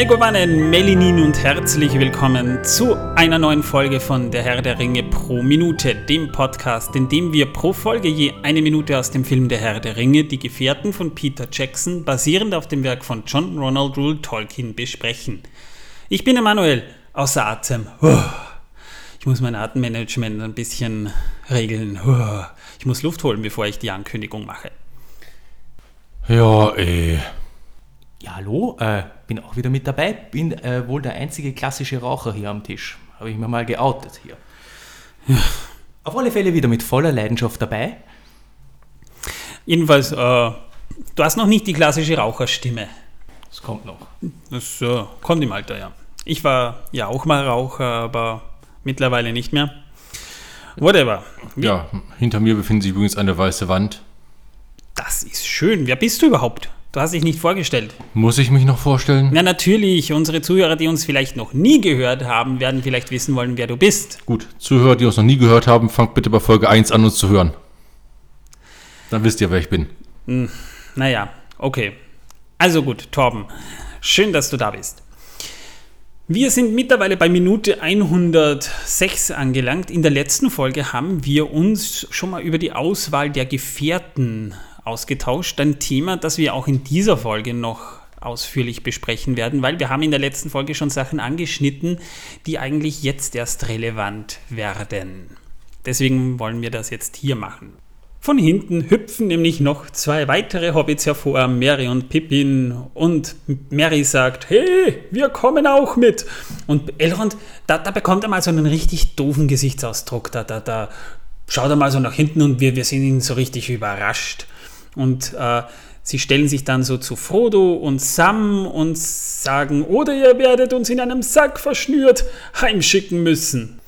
Megowannen, Melinin und herzlich willkommen zu einer neuen Folge von Der Herr der Ringe pro Minute, dem Podcast, in dem wir pro Folge je eine Minute aus dem Film Der Herr der Ringe, die Gefährten von Peter Jackson, basierend auf dem Werk von John Ronald Rule Tolkien, besprechen. Ich bin Emanuel, außer Atem. Ich muss mein Atemmanagement ein bisschen regeln. Ich muss Luft holen, bevor ich die Ankündigung mache. Ja, eh. Hallo, äh, bin auch wieder mit dabei. Bin äh, wohl der einzige klassische Raucher hier am Tisch. Habe ich mir mal geoutet hier. Ja. Auf alle Fälle wieder mit voller Leidenschaft dabei. Jedenfalls, äh, du hast noch nicht die klassische Raucherstimme. Das kommt noch. Das äh, kommt im Alter, ja. Ich war ja auch mal Raucher, aber mittlerweile nicht mehr. Whatever. Wie? Ja, hinter mir befindet sich übrigens eine weiße Wand. Das ist schön. Wer bist du überhaupt? Du hast dich nicht vorgestellt. Muss ich mich noch vorstellen? Na natürlich, unsere Zuhörer, die uns vielleicht noch nie gehört haben, werden vielleicht wissen wollen, wer du bist. Gut, Zuhörer, die uns noch nie gehört haben, fangt bitte bei Folge 1 an, uns zu hören. Dann wisst ihr, wer ich bin. Hm, naja, okay. Also gut, Torben, schön, dass du da bist. Wir sind mittlerweile bei Minute 106 angelangt. In der letzten Folge haben wir uns schon mal über die Auswahl der Gefährten ausgetauscht. Ein Thema, das wir auch in dieser Folge noch ausführlich besprechen werden, weil wir haben in der letzten Folge schon Sachen angeschnitten, die eigentlich jetzt erst relevant werden. Deswegen wollen wir das jetzt hier machen. Von hinten hüpfen nämlich noch zwei weitere Hobbits hervor, Mary und Pippin. Und Mary sagt, hey, wir kommen auch mit. Und Elrond, da, da bekommt er mal so einen richtig doofen Gesichtsausdruck. Da, da, da schaut er mal so nach hinten und wir, wir sind ihn so richtig überrascht. Und äh, sie stellen sich dann so zu Frodo und Sam und sagen, oder ihr werdet uns in einem Sack verschnürt heimschicken müssen.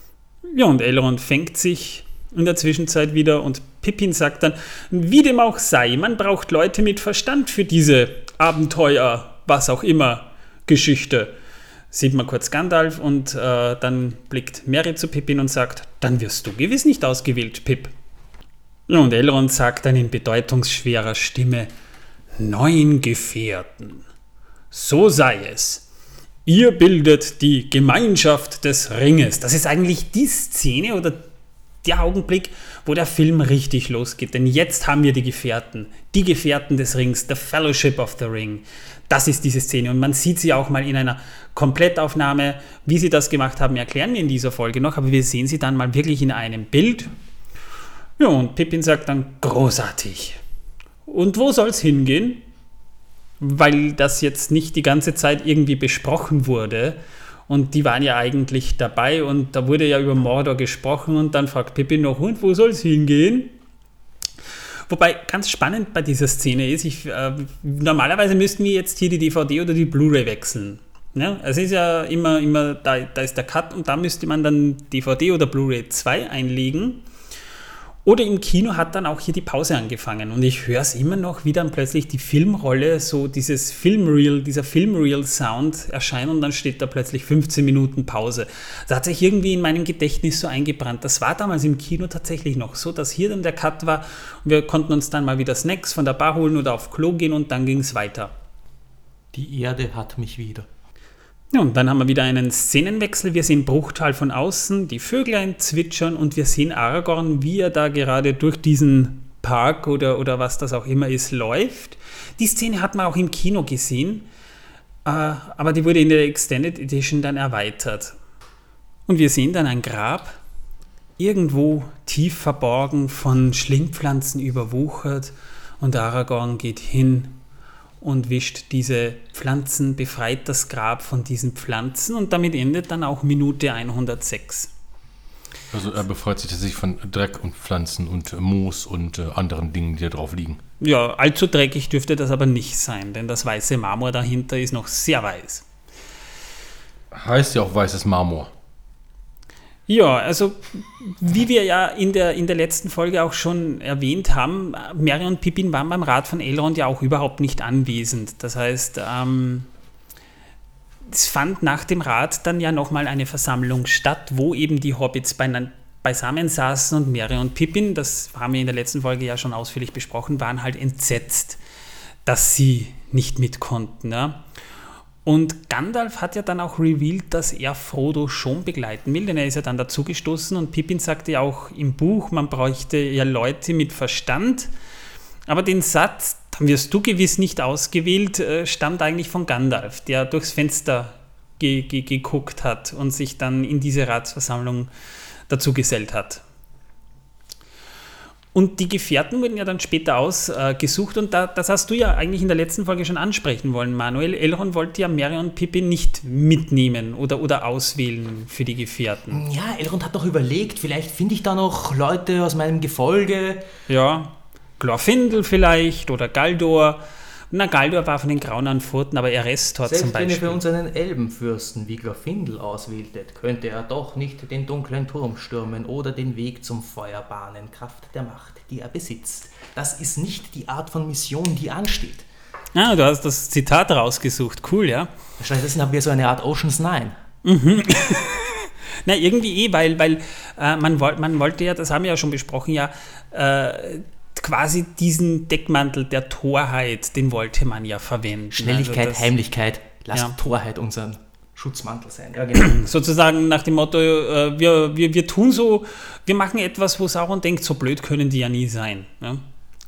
Ja, und Elrond fängt sich in der Zwischenzeit wieder und Pippin sagt dann, wie dem auch sei, man braucht Leute mit Verstand für diese Abenteuer, was auch immer, Geschichte. Sieht man kurz Gandalf und äh, dann blickt Mary zu Pippin und sagt, dann wirst du gewiss nicht ausgewählt, Pip. Und Elrond sagt dann in bedeutungsschwerer Stimme, neun Gefährten. So sei es. Ihr bildet die Gemeinschaft des Ringes. Das ist eigentlich die Szene oder der Augenblick, wo der Film richtig losgeht. Denn jetzt haben wir die Gefährten, die Gefährten des Rings, The Fellowship of the Ring. Das ist diese Szene. Und man sieht sie auch mal in einer Komplettaufnahme. Wie sie das gemacht haben, erklären wir in dieser Folge noch. Aber wir sehen sie dann mal wirklich in einem Bild. Ja, und Pippin sagt dann, großartig. Und wo soll es hingehen? Weil das jetzt nicht die ganze Zeit irgendwie besprochen wurde. Und die waren ja eigentlich dabei und da wurde ja über Mordor gesprochen und dann fragt Pippin noch, und wo soll es hingehen? Wobei ganz spannend bei dieser Szene ist, ich, äh, normalerweise müssten wir jetzt hier die DVD oder die Blu-ray wechseln. Ja, es ist ja immer, immer da, da ist der Cut und da müsste man dann DVD oder Blu-ray 2 einlegen. Oder im Kino hat dann auch hier die Pause angefangen und ich höre es immer noch, wie dann plötzlich die Filmrolle, so dieses Filmreel, dieser Filmreel-Sound erscheint und dann steht da plötzlich 15 Minuten Pause. Das hat sich irgendwie in meinem Gedächtnis so eingebrannt. Das war damals im Kino tatsächlich noch so, dass hier dann der Cut war und wir konnten uns dann mal wieder Snacks von der Bar holen oder auf Klo gehen und dann ging es weiter. Die Erde hat mich wieder. Ja, und dann haben wir wieder einen Szenenwechsel. Wir sehen Bruchtal von außen, die Vöglein zwitschern und wir sehen Aragorn, wie er da gerade durch diesen Park oder, oder was das auch immer ist, läuft. Die Szene hat man auch im Kino gesehen, äh, aber die wurde in der Extended Edition dann erweitert. Und wir sehen dann ein Grab, irgendwo tief verborgen, von Schlingpflanzen überwuchert und Aragorn geht hin und wischt diese Pflanzen, befreit das Grab von diesen Pflanzen und damit endet dann auch Minute 106. Also er befreit sich tatsächlich von Dreck und Pflanzen und Moos und äh, anderen Dingen, die da drauf liegen. Ja, allzu dreckig dürfte das aber nicht sein, denn das weiße Marmor dahinter ist noch sehr weiß. Heißt ja auch weißes Marmor. Ja, also wie wir ja in der, in der letzten Folge auch schon erwähnt haben, Mary und Pippin waren beim Rat von Elrond ja auch überhaupt nicht anwesend. Das heißt, ähm, es fand nach dem Rat dann ja nochmal eine Versammlung statt, wo eben die Hobbits beisammen saßen und Mary und Pippin, das haben wir in der letzten Folge ja schon ausführlich besprochen, waren halt entsetzt, dass sie nicht mit konnten. Ja? Und Gandalf hat ja dann auch revealed, dass er Frodo schon begleiten will, denn er ist ja dann dazugestoßen und Pippin sagte ja auch im Buch, man bräuchte ja Leute mit Verstand. Aber den Satz, dann wirst du gewiss nicht ausgewählt, äh, stammt eigentlich von Gandalf, der durchs Fenster ge ge geguckt hat und sich dann in diese Ratsversammlung dazugesellt hat. Und die Gefährten wurden ja dann später ausgesucht äh, und da, das hast du ja eigentlich in der letzten Folge schon ansprechen wollen, Manuel. Elrond wollte ja Merry und Pippin nicht mitnehmen oder, oder auswählen für die Gefährten. Ja, Elrond hat doch überlegt, vielleicht finde ich da noch Leute aus meinem Gefolge. Ja, Glorfindel vielleicht oder Galdor. Na, Galdor war von den Grauen an Furten, aber Erestor Selbst zum Beispiel. wenn ihr für uns einen Elbenfürsten wie Glorfindel auswähltet, könnte er doch nicht den dunklen Turm stürmen oder den Weg zum Feuer bahnen, Kraft der Macht, die er besitzt. Das ist nicht die Art von Mission, die ansteht. Ah, du hast das Zitat rausgesucht. Cool, ja. Stattdessen haben wir so eine Art Oceans 9. Na, irgendwie eh, weil, weil äh, man, wollt, man wollte ja, das haben wir ja schon besprochen, ja, äh, quasi diesen Deckmantel der Torheit, den wollte man ja verwenden. Schnelligkeit, Also das- Heimlichkeit, lass Ja. Torheit unseren Schutzmantel sein. Ja, genau. Sozusagen nach dem Motto, äh, wir, wir, wir tun so, wir machen etwas, wo Sauron denkt, so blöd können die ja nie sein. Ja?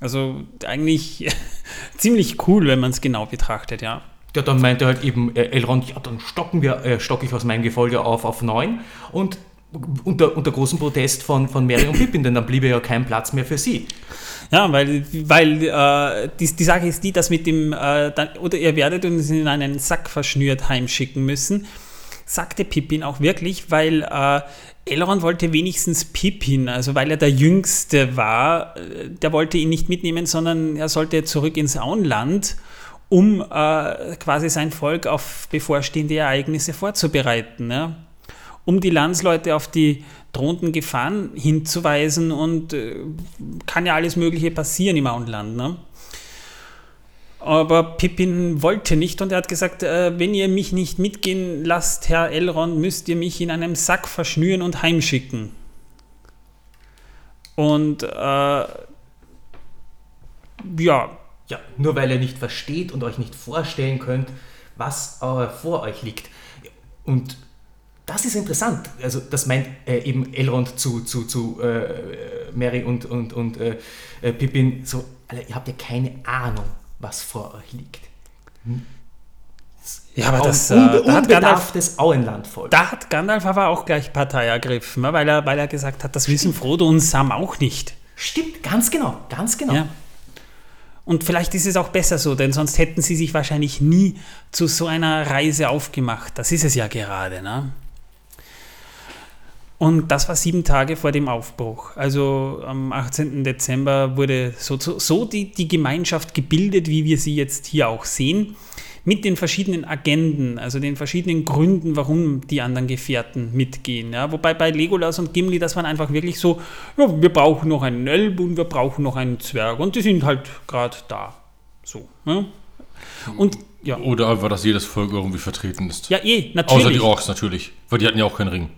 Also eigentlich ziemlich cool, wenn man es genau betrachtet, ja. Ja, dann meinte halt eben äh, Elrond, ja, dann stocken wir, äh, stocke ich aus meinem Gefolge auf auf neun und unter, unter großem Protest von, von Merry und Pippin, denn dann bliebe ja kein Platz mehr für sie. Ja, weil, weil äh, die, die Sache ist die, dass mit dem, äh, dann, oder ihr werdet uns in einen Sack verschnürt heimschicken müssen, sagte Pippin auch wirklich, weil äh, Elrond wollte wenigstens Pippin, also weil er der Jüngste war, äh, der wollte ihn nicht mitnehmen, sondern er sollte zurück ins Auenland, um äh, quasi sein Volk auf bevorstehende Ereignisse vorzubereiten. Ja? Um die Landsleute auf die drohenden Gefahren hinzuweisen und äh, kann ja alles Mögliche passieren im Auenland. Ne? Aber Pippin wollte nicht und er hat gesagt, äh, wenn ihr mich nicht mitgehen lasst, Herr Elrond, müsst ihr mich in einem Sack verschnüren und heimschicken. Und äh, ja, Ja, nur weil ihr nicht versteht und euch nicht vorstellen könnt, was äh, vor euch liegt. Und das ist interessant. Also das meint äh, eben Elrond zu, zu, zu äh, Mary und, und, und äh, äh, Pippin so, Alter, ihr habt ja keine Ahnung, was vor euch liegt. ja aber das, äh, Unbe da, hat Gandalf, Auenlandvolk. da hat Gandalf aber auch gleich Partei ergriffen, ne? weil er, weil er gesagt hat, das wissen Frodo und Sam auch nicht. Stimmt, ganz genau, ganz genau. Ja. Und vielleicht ist es auch besser so, denn sonst hätten sie sich wahrscheinlich nie zu so einer Reise aufgemacht. Das ist es ja gerade. Ne? Und das war sieben Tage vor dem Aufbruch. Also am 18. Dezember wurde so, so, so die, die Gemeinschaft gebildet, wie wir sie jetzt hier auch sehen, mit den verschiedenen Agenden, also den verschiedenen Gründen, warum die anderen Gefährten mitgehen. Ja? Wobei bei Legolas und Gimli, das waren einfach wirklich so, ja, wir brauchen noch einen Elb und wir brauchen noch einen Zwerg und die sind halt gerade da. So. Ja? Und ja, Oder einfach, dass jedes Volk irgendwie vertreten ist. ja eh, natürlich. Außer die Orks natürlich, weil die hatten ja auch keinen Ring.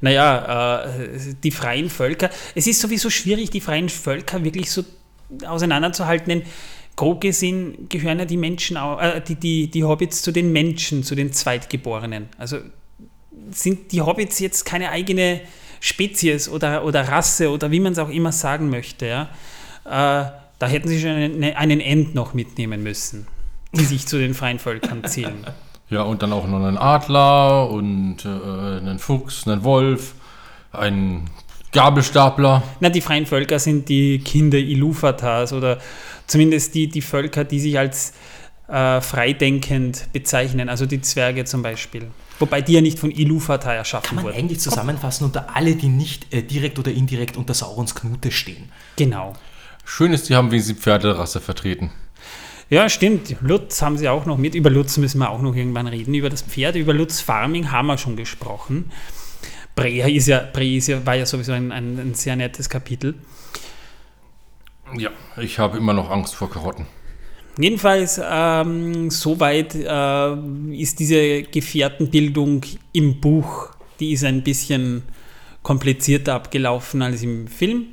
Naja, äh, die freien Völker, es ist sowieso schwierig, die freien Völker wirklich so auseinanderzuhalten, denn grob gesehen gehören ja die Menschen, äh, die, die, die Hobbits zu den Menschen, zu den Zweitgeborenen. Also sind die Hobbits jetzt keine eigene Spezies oder, oder Rasse oder wie man es auch immer sagen möchte. Ja? Äh, da hätten sie schon einen, einen End noch mitnehmen müssen, die sich zu den freien Völkern zählen. Ja, und dann auch noch einen Adler und äh, einen Fuchs, einen Wolf, einen Gabelstapler. Na, die freien Völker sind die Kinder Iluvatars oder zumindest die, die Völker, die sich als äh, freidenkend bezeichnen, also die Zwerge zum Beispiel. Wobei die ja nicht von Iluvatar erschaffen Kann man wurden. eigentlich zusammenfassen unter alle, die nicht äh, direkt oder indirekt unter Saurons Knute stehen. Genau. Schön ist, die haben wenigstens die Pferderasse vertreten. Ja, stimmt. Lutz haben sie auch noch mit. Über Lutz müssen wir auch noch irgendwann reden. Über das Pferd, über Lutz Farming haben wir schon gesprochen. Brea ist ja, Brea ist ja, war ja sowieso ein, ein, ein sehr nettes Kapitel. Ja, ich habe immer noch Angst vor Karotten. Jedenfalls, ähm, soweit äh, ist diese Gefährtenbildung im Buch, die ist ein bisschen komplizierter abgelaufen als im Film.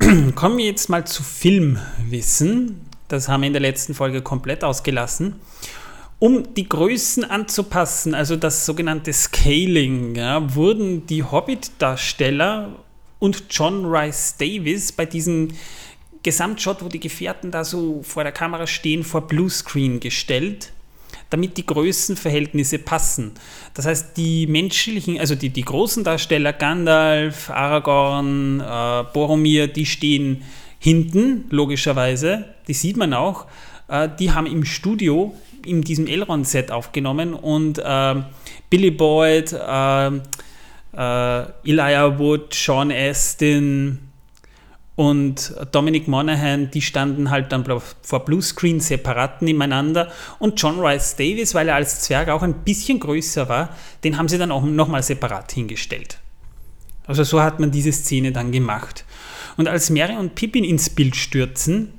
Kommen wir jetzt mal zu Filmwissen. Das haben wir in der letzten Folge komplett ausgelassen. Um die Größen anzupassen, also das sogenannte Scaling, ja, wurden die Hobbit-Darsteller und John Rice Davis bei diesem Gesamtshot, wo die Gefährten da so vor der Kamera stehen, vor Bluescreen gestellt, damit die Größenverhältnisse passen. Das heißt, die menschlichen, also die, die großen Darsteller, Gandalf, Aragorn, äh, Boromir, die stehen hinten, logischerweise, die sieht man auch. Äh, die haben im Studio in diesem Elrond-Set aufgenommen und äh, Billy Boyd, äh, äh, Elijah Wood, Sean Astin und Dominic Monaghan, die standen halt dann vor Bluescreen separat nebeneinander und John Rice Davis, weil er als Zwerg auch ein bisschen größer war, den haben sie dann auch nochmal separat hingestellt. Also so hat man diese Szene dann gemacht. Und als Mary und Pippin ins Bild stürzen,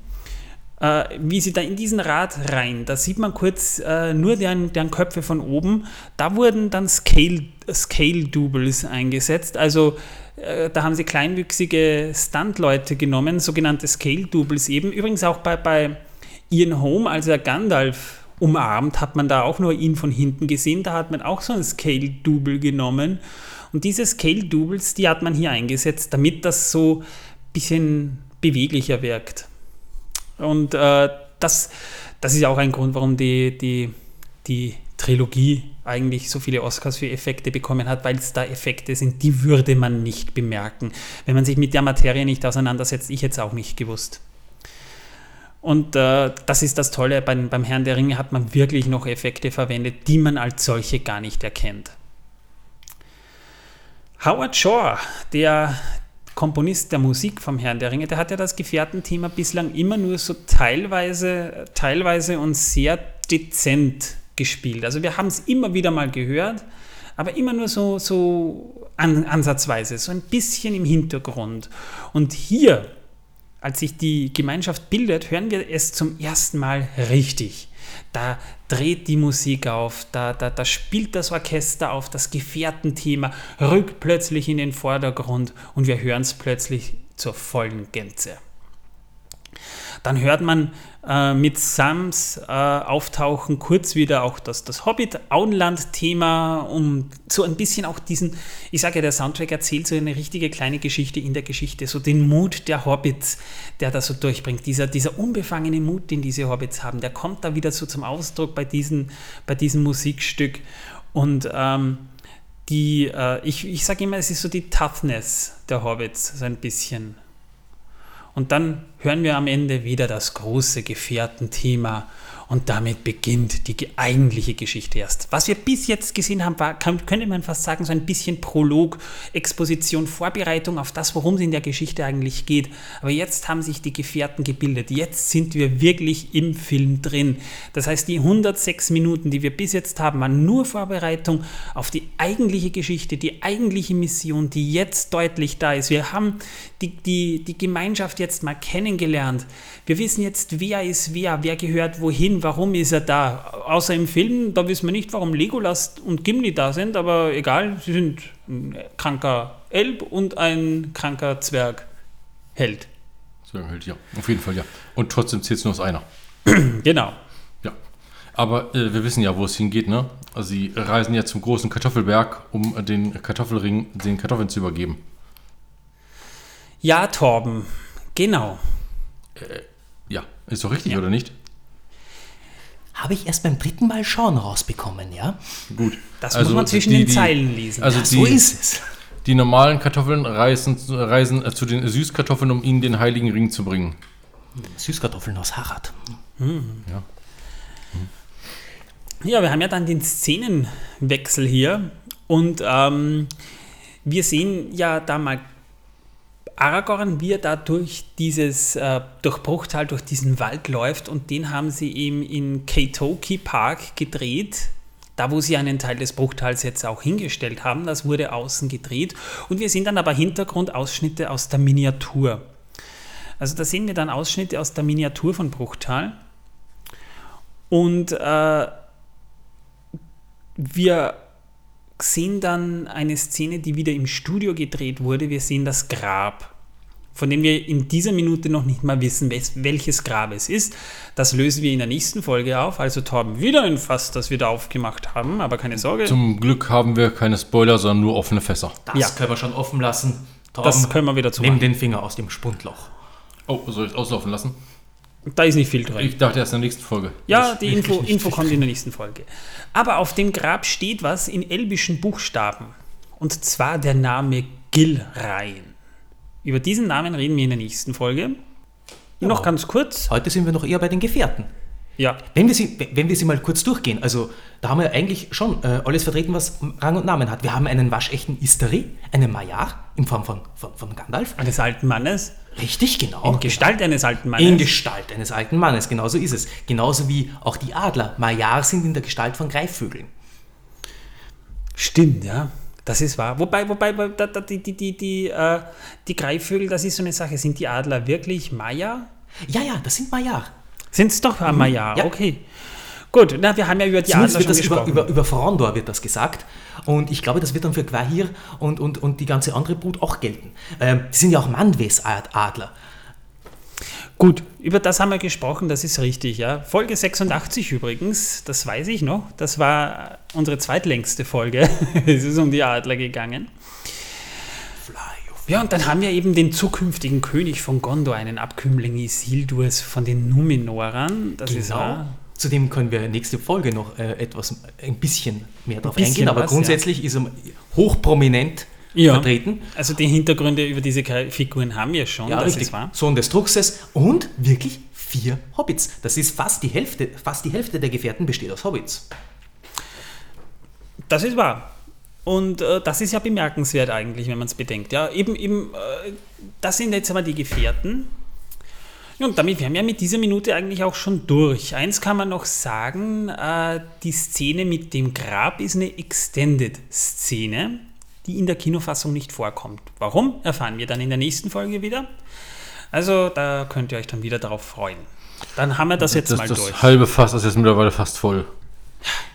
äh, wie sie da in diesen Rad rein, da sieht man kurz äh, nur deren, deren Köpfe von oben, da wurden dann Scale-Doubles Scale eingesetzt, also äh, da haben sie kleinwüchsige Stunt-Leute genommen, sogenannte Scale-Doubles eben. Übrigens auch bei, bei Ian Holm, als er Gandalf umarmt, hat man da auch nur ihn von hinten gesehen. Da hat man auch so ein Scale-Double genommen. Und diese Scale-Doubles, die hat man hier eingesetzt, damit das so ein bisschen beweglicher wirkt. Und äh, das, das ist auch ein Grund, warum die, die, die Trilogie eigentlich so viele Oscars für Effekte bekommen hat, weil es da Effekte sind, die würde man nicht bemerken. Wenn man sich mit der Materie nicht auseinandersetzt, ich jetzt auch nicht gewusst. Und äh, das ist das Tolle, beim, beim Herrn der Ringe hat man wirklich noch Effekte verwendet, die man als solche gar nicht erkennt. Howard Shore, der Komponist der Musik vom Herrn der Ringe, der hat ja das Gefährtenthema bislang immer nur so teilweise, teilweise und sehr dezent gespielt. Also wir haben es immer wieder mal gehört, aber immer nur so, so an, ansatzweise, so ein bisschen im Hintergrund. Und hier, als sich die Gemeinschaft bildet, hören wir es zum ersten Mal richtig da dreht die Musik auf, da, da, da spielt das Orchester auf, das Gefährtenthema rückt plötzlich in den Vordergrund und wir hören es plötzlich zur vollen Gänze. Dann hört man äh, mit Sams äh, Auftauchen kurz wieder auch das, das Hobbit-Auenland-Thema, um so ein bisschen auch diesen, ich sage ja, der Soundtrack erzählt so eine richtige kleine Geschichte in der Geschichte, so den Mut der Hobbits, der da so durchbringt. Dieser, dieser unbefangene Mut, den diese Hobbits haben, der kommt da wieder so zum Ausdruck bei, diesen, bei diesem Musikstück. Und ähm, die, äh, ich, ich sage immer, es ist so die Toughness der Hobbits, so ein bisschen. Und dann hören wir am Ende wieder das große Gefährtenthema und damit beginnt die eigentliche Geschichte erst. Was wir bis jetzt gesehen haben, war, könnte man fast sagen, so ein bisschen Prolog, Exposition, Vorbereitung auf das, worum es in der Geschichte eigentlich geht. Aber jetzt haben sich die Gefährten gebildet. Jetzt sind wir wirklich im Film drin. Das heißt, die 106 Minuten, die wir bis jetzt haben, waren nur Vorbereitung auf die eigentliche Geschichte, die eigentliche Mission, die jetzt deutlich da ist. Wir haben die, die, die Gemeinschaft jetzt mal kennengelernt. Wir wissen jetzt, wer ist wer, wer gehört wohin, warum ist er da. Außer im Film, da wissen wir nicht, warum Legolas und Gimli da sind, aber egal, sie sind ein kranker Elb und ein kranker Zwergheld. Zwergheld, ja, auf jeden Fall, ja. Und trotzdem zählt es nur aus einer. genau. Ja. Aber äh, wir wissen ja, wo es hingeht, ne? Also sie reisen ja zum großen Kartoffelberg, um den Kartoffelring den Kartoffeln zu übergeben. Ja, Torben, genau. Äh, ja, ist doch richtig, ja. oder nicht? Habe ich erst beim dritten Mal schauen rausbekommen, ja? Gut. Das also muss man zwischen die, den Zeilen lesen. Also ja, so ist es. Die normalen Kartoffeln reisen, reisen äh, zu den Süßkartoffeln, um ihnen den heiligen Ring zu bringen. Süßkartoffeln aus Harad. Mhm. Ja. Mhm. ja, wir haben ja dann den Szenenwechsel hier und ähm, wir sehen ja da mal Aragorn, wie er da durch dieses äh, durch Bruchtal, durch diesen Wald läuft und den haben sie eben in Keitoki Park gedreht. Da, wo sie einen Teil des Bruchtals jetzt auch hingestellt haben, das wurde außen gedreht. Und wir sehen dann aber Hintergrundausschnitte aus der Miniatur. Also da sehen wir dann Ausschnitte aus der Miniatur von Bruchtal. Und äh, wir sehen dann eine Szene, die wieder im Studio gedreht wurde. Wir sehen das Grab. von dem wir in dieser Minute noch nicht mal wissen, welches Grab es ist. Das lösen wir in der nächsten Folge auf. Also Torben, wieder ein Fass, das wir da aufgemacht haben, aber keine Sorge. Zum Glück haben wir keine Spoiler, sondern nur offene Fässer. Das Ja. können wir schon offen lassen. Torben, Das können wir wieder Nimm zumachen. den Finger aus dem Spundloch. Oh, soll ich es auslaufen lassen? Da ist nicht viel drin. Ich dachte erst in der nächsten Folge. Ja, die Info, Info kommt in der nächsten Folge. Aber auf dem Grab steht was in elbischen Buchstaben. Und zwar der Name Gilrain. Über diesen Namen reden wir in der nächsten Folge. Noch ganz kurz. Heute sind wir noch eher bei den Gefährten. Ja, Wenn wir, sie, wenn wir sie mal kurz durchgehen, also da haben wir eigentlich schon äh, alles vertreten, was Rang und Namen hat. Wir haben einen waschechten Istari, einen Majar in Form von, von, von Gandalf. eines alten Mannes. Richtig, genau. In Gestalt eines alten Mannes. In Gestalt eines alten Mannes, genauso ist es. Genauso wie auch die Adler. Majar sind in der Gestalt von Greifvögeln. Stimmt, ja. Das ist wahr. Wobei, wobei, da, da, die, die, die, die, äh, die Greifvögel, das ist so eine Sache. Sind die Adler wirklich Maya? Ja, ja, das sind Majar. Sind es doch mhm. Maya? ja. Okay. Gut, na, wir haben ja über die Zumindest Adler wird das über, gesprochen. über, über Frondor wird das gesagt. Und ich glaube, das wird dann für Quahir und, und, und die ganze andere Brut auch gelten. Ähm, die sind ja auch Manwes-Adler. Gut, über das haben wir gesprochen, das ist richtig, ja. Folge 86 übrigens, das weiß ich noch, das war unsere zweitlängste Folge. es ist um die Adler gegangen. Ja, und dann haben wir eben den zukünftigen König von Gondor, einen Abkömmling Isildurs von den Numenorern. Das ist wahr. Zudem können wir nächste Folge noch äh, etwas, ein bisschen mehr darauf bisschen eingehen, aber was, grundsätzlich ist er hochprominent Ja. vertreten. Also die Hintergründe über diese Figuren haben wir schon, Ja, das richtig. ist wahr. Sohn des Truxes und wirklich vier Hobbits. Das ist fast die Hälfte, fast die Hälfte der Gefährten besteht aus Hobbits. Das ist wahr. Und äh, das ist ja bemerkenswert eigentlich, wenn man es bedenkt. Ja, eben, eben äh, das sind jetzt einmal die Gefährten. Ja, und damit wären wir mit dieser Minute eigentlich auch schon durch. Eins kann man noch sagen, äh, die Szene mit dem Grab ist eine Extended-Szene, die in der Kinofassung nicht vorkommt. Warum, erfahren wir dann in der nächsten Folge wieder. Also da könnt ihr euch dann wieder darauf freuen. Dann haben wir das jetzt das, mal das durch. halbe Fass ist jetzt mittlerweile fast voll.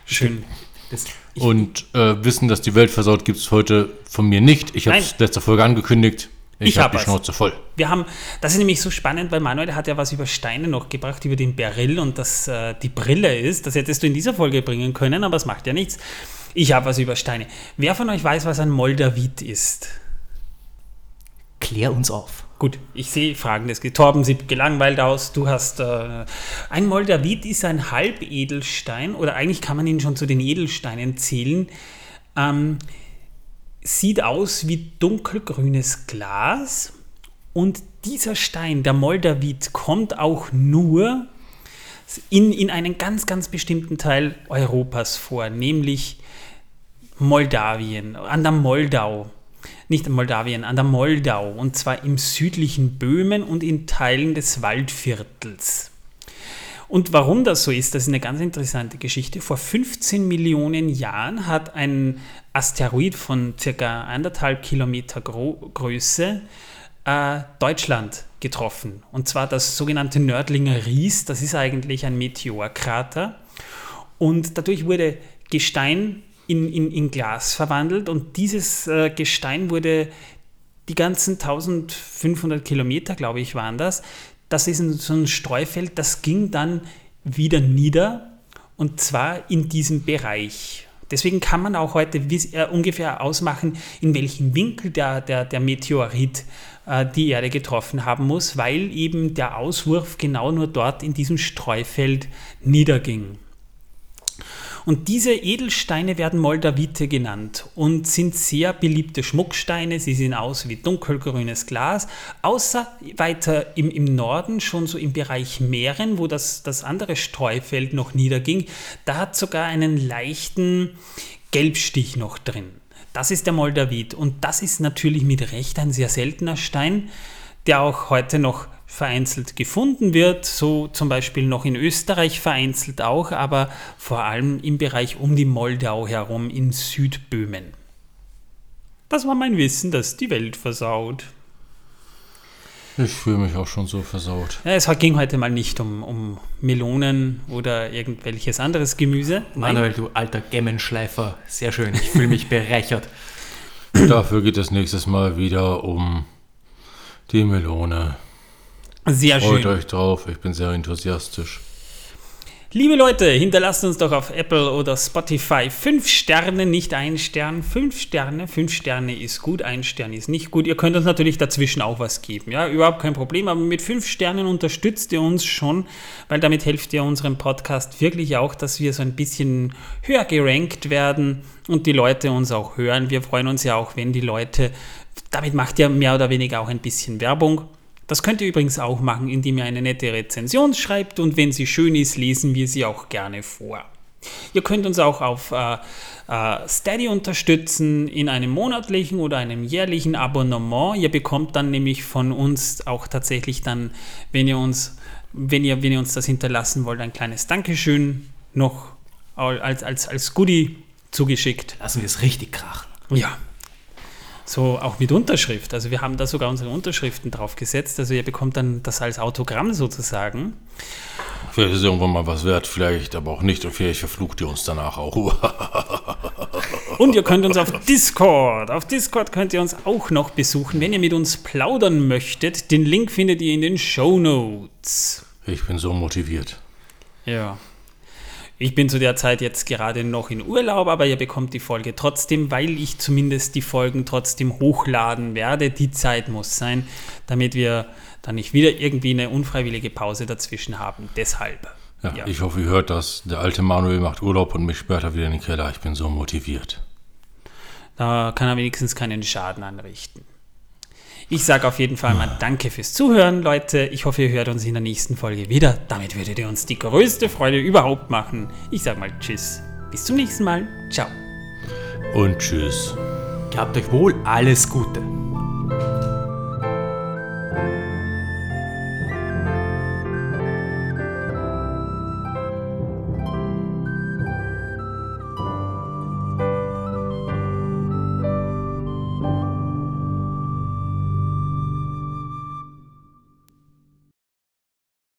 Schön. Das, Und äh, Wissen, dass die Welt versaut, gibt es heute von mir nicht. Ich habe es letzte Folge angekündigt. Ich, Ich habe hab die was. Schnauze voll. Wir haben, das ist nämlich so spannend, weil Manuel hat ja was über Steine noch gebracht, über den Beryl und dass äh, die Brille ist. Das hättest du in dieser Folge bringen können, aber es macht ja nichts. Ich habe was über Steine. Wer von euch weiß, was ein Moldavit ist? klär uns auf. Gut, ich sehe Fragen des Torben sieht gelangweilt aus. Du hast äh, ein Moldavit ist ein Halbedelstein oder eigentlich kann man ihn schon zu den Edelsteinen zählen. Ähm, sieht aus wie dunkelgrünes Glas und dieser Stein, der Moldavit, kommt auch nur in, in einen ganz, ganz bestimmten Teil Europas vor, nämlich Moldawien, an der Moldau. Nicht an Moldawien, an der Moldau. Und zwar im südlichen Böhmen und in Teilen des Waldviertels. Und warum das so ist, das ist eine ganz interessante Geschichte. Vor 15 Millionen Jahren hat ein Asteroid von circa anderthalb Kilometer Gro Größe äh, Deutschland getroffen. Und zwar das sogenannte Nördlinger Ries. Das ist eigentlich ein Meteorkrater. Und dadurch wurde Gestein in, in, in Glas verwandelt und dieses äh, Gestein wurde die ganzen 1500 Kilometer, glaube ich, waren das. Das ist so ein Streufeld, das ging dann wieder nieder und zwar in diesem Bereich. Deswegen kann man auch heute äh, ungefähr ausmachen, in welchem Winkel der, der, der Meteorit äh, die Erde getroffen haben muss, weil eben der Auswurf genau nur dort in diesem Streufeld niederging. Und diese Edelsteine werden Moldavite genannt und sind sehr beliebte Schmucksteine. Sie sehen aus wie dunkelgrünes Glas, außer weiter im, im Norden, schon so im Bereich Mähren, wo das, das andere Streufeld noch niederging. Da hat sogar einen leichten Gelbstich noch drin. Das ist der Moldavit und das ist natürlich mit Recht ein sehr seltener Stein, der auch heute noch vereinzelt gefunden wird, so zum Beispiel noch in Österreich vereinzelt auch, aber vor allem im Bereich um die Moldau herum in Südböhmen. Das war mein Wissen, das die Welt versaut. Ich fühle mich auch schon so versaut. Ja, es ging heute mal nicht um, um Melonen oder irgendwelches anderes Gemüse. Nein. Manuel, du alter Gemmenschleifer, sehr schön. Ich fühle mich bereichert. Dafür geht es nächstes Mal wieder um Die Melone. Sehr Freut schön. euch drauf, ich bin sehr enthusiastisch. Liebe Leute, hinterlasst uns doch auf Apple oder Spotify 5 Sterne, nicht ein Stern. 5 Sterne, 5 Sterne ist gut, ein Stern ist nicht gut. Ihr könnt uns natürlich dazwischen auch was geben, ja, überhaupt kein Problem, aber mit 5 Sternen unterstützt ihr uns schon, weil damit helft ihr unserem Podcast wirklich auch, dass wir so ein bisschen höher gerankt werden und die Leute uns auch hören. Wir freuen uns ja auch, wenn die Leute, damit macht ihr mehr oder weniger auch ein bisschen Werbung. Das könnt ihr übrigens auch machen, indem ihr eine nette Rezension schreibt und wenn sie schön ist, lesen wir sie auch gerne vor. Ihr könnt uns auch auf äh, äh, Steady unterstützen in einem monatlichen oder einem jährlichen Abonnement. Ihr bekommt dann nämlich von uns auch tatsächlich dann, wenn ihr uns, wenn ihr, wenn ihr uns das hinterlassen wollt, ein kleines Dankeschön noch als, als, als Goodie zugeschickt. Lassen wir es richtig krachen. Ja. So auch mit Unterschrift. Also wir haben da sogar unsere Unterschriften drauf gesetzt. Also ihr bekommt dann das als Autogramm sozusagen. Vielleicht ist irgendwann mal was wert, vielleicht aber auch nicht und vielleicht verflucht ihr uns danach auch. Und ihr könnt uns auf Discord, auf Discord könnt ihr uns auch noch besuchen, wenn ihr mit uns plaudern möchtet. Den Link findet ihr in den Show Notes. Ich bin so motiviert. Ja. Ich bin zu der Zeit jetzt gerade noch in Urlaub, aber ihr bekommt die Folge trotzdem, weil ich zumindest die Folgen trotzdem hochladen werde. Die Zeit muss sein, damit wir dann nicht wieder irgendwie eine unfreiwillige Pause dazwischen haben. Deshalb. Ja, Ja. ich hoffe, ihr hört das. Der alte Manuel macht Urlaub und mich sperrt er wieder in den Keller. Ich bin so motiviert. Da kann er wenigstens keinen Schaden anrichten. Ich sage auf jeden Fall mal Danke fürs Zuhören, Leute. Ich hoffe, ihr hört uns in der nächsten Folge wieder. Damit würdet ihr uns die größte Freude überhaupt machen. Ich sage mal Tschüss. Bis zum nächsten Mal. Ciao. Und tschüss. Gehabt euch wohl alles Gute.